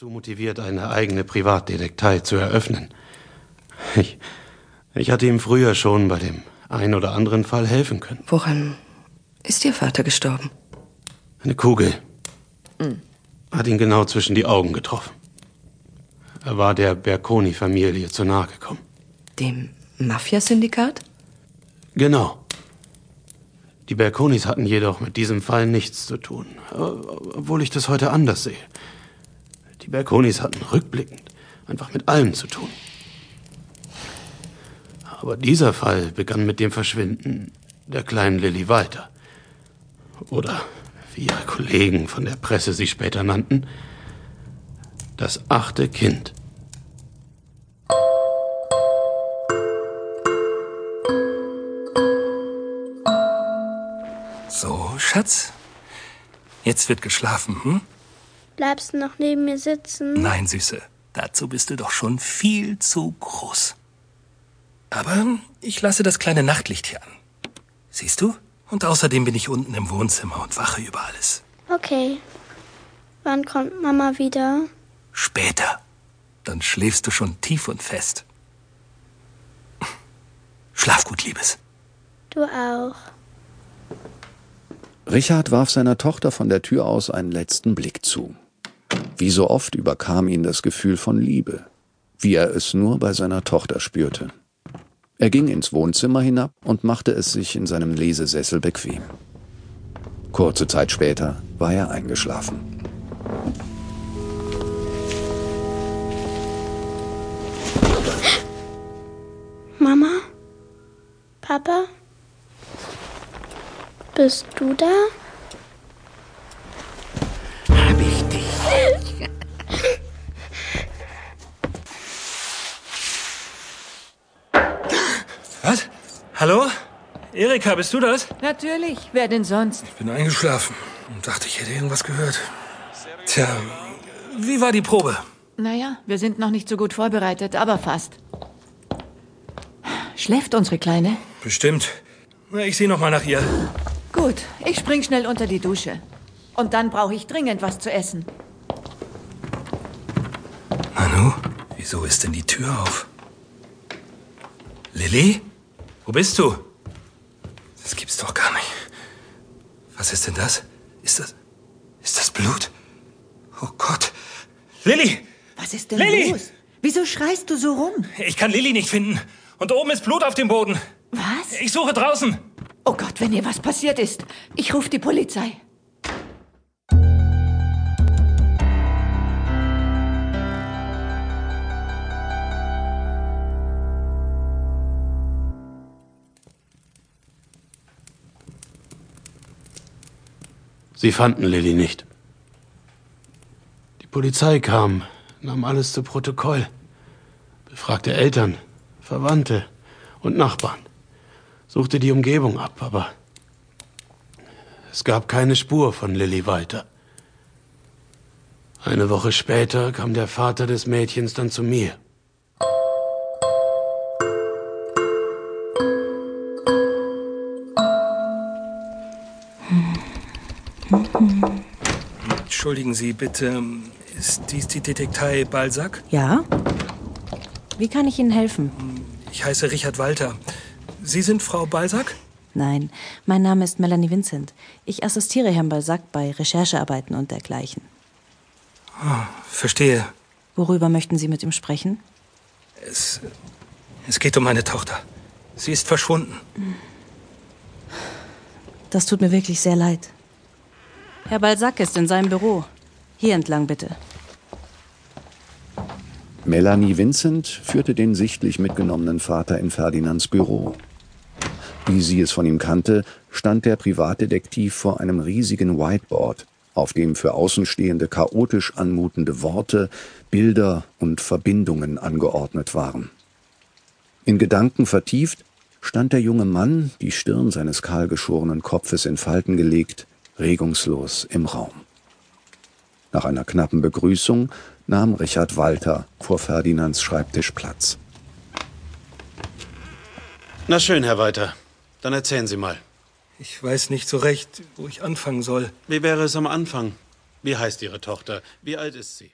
dazu motiviert, eine eigene Privatdetektei zu eröffnen. Ich, ich hatte ihm früher schon bei dem ein oder anderen Fall helfen können. Woran ist Ihr Vater gestorben? Eine Kugel hat ihn genau zwischen die Augen getroffen. Er war der Berconi-Familie zu nahe gekommen. Dem Mafia-Syndikat? Genau. Die Berconis hatten jedoch mit diesem Fall nichts zu tun, obwohl ich das heute anders sehe. Die Berconis hatten rückblickend einfach mit allem zu tun. Aber dieser Fall begann mit dem Verschwinden der kleinen Lilly Walter. Oder, wie ihre Kollegen von der Presse sie später nannten, das achte Kind. So, Schatz. Jetzt wird geschlafen, hm? Bleibst du noch neben mir sitzen? Nein, Süße. Dazu bist du doch schon viel zu groß. Aber ich lasse das kleine Nachtlicht hier an. Siehst du? Und außerdem bin ich unten im Wohnzimmer und wache über alles. Okay. Wann kommt Mama wieder? Später. Dann schläfst du schon tief und fest. Schlaf gut, Liebes. Du auch. Richard warf seiner Tochter von der Tür aus einen letzten Blick zu. Wie so oft überkam ihn das Gefühl von Liebe, wie er es nur bei seiner Tochter spürte. Er ging ins Wohnzimmer hinab und machte es sich in seinem Lesesessel bequem. Kurze Zeit später war er eingeschlafen. Mama? Papa? Bist du da? Hallo? Erika, bist du das? Natürlich, wer denn sonst? Ich bin eingeschlafen und dachte, ich hätte irgendwas gehört. Tja, wie war die Probe? Naja, wir sind noch nicht so gut vorbereitet, aber fast. Schläft unsere Kleine? Bestimmt. Na, Ich sehe noch mal nach ihr. Gut, ich spring schnell unter die Dusche. Und dann brauche ich dringend was zu essen. Nanu, wieso ist denn die Tür auf? Lilly? Wo bist du? Das gibt's doch gar nicht. Was ist denn das? Ist das. Ist das Blut? Oh Gott. Lilly! Was ist denn Lilly! los? Wieso schreist du so rum? Ich kann Lilly nicht finden. Und oben ist Blut auf dem Boden. Was? Ich suche draußen. Oh Gott, wenn ihr was passiert ist. Ich rufe die Polizei. Sie fanden Lilly nicht. Die Polizei kam, nahm alles zu Protokoll, befragte Eltern, Verwandte und Nachbarn, suchte die Umgebung ab, aber es gab keine Spur von Lilly weiter. Eine Woche später kam der Vater des Mädchens dann zu mir. Entschuldigen Sie bitte, ist dies die Detektei Balzac? Ja? Wie kann ich Ihnen helfen? Ich heiße Richard Walter. Sie sind Frau Balzac? Nein, mein Name ist Melanie Vincent. Ich assistiere Herrn Balzac bei Recherchearbeiten und dergleichen. Verstehe. Worüber möchten Sie mit ihm sprechen? Es, es geht um meine Tochter. Sie ist verschwunden. Das tut mir wirklich sehr leid. Herr Balzac ist in seinem Büro. Hier entlang bitte. Melanie Vincent führte den sichtlich mitgenommenen Vater in Ferdinands Büro. Wie sie es von ihm kannte, stand der Privatdetektiv vor einem riesigen Whiteboard, auf dem für Außenstehende chaotisch anmutende Worte, Bilder und Verbindungen angeordnet waren. In Gedanken vertieft stand der junge Mann, die Stirn seines kahlgeschorenen Kopfes in Falten gelegt, regungslos im Raum. Nach einer knappen Begrüßung nahm Richard Walter vor Ferdinands Schreibtisch Platz. Na schön, Herr Weiter. Dann erzählen Sie mal. Ich weiß nicht so recht, wo ich anfangen soll. Wie wäre es am Anfang? Wie heißt Ihre Tochter? Wie alt ist sie?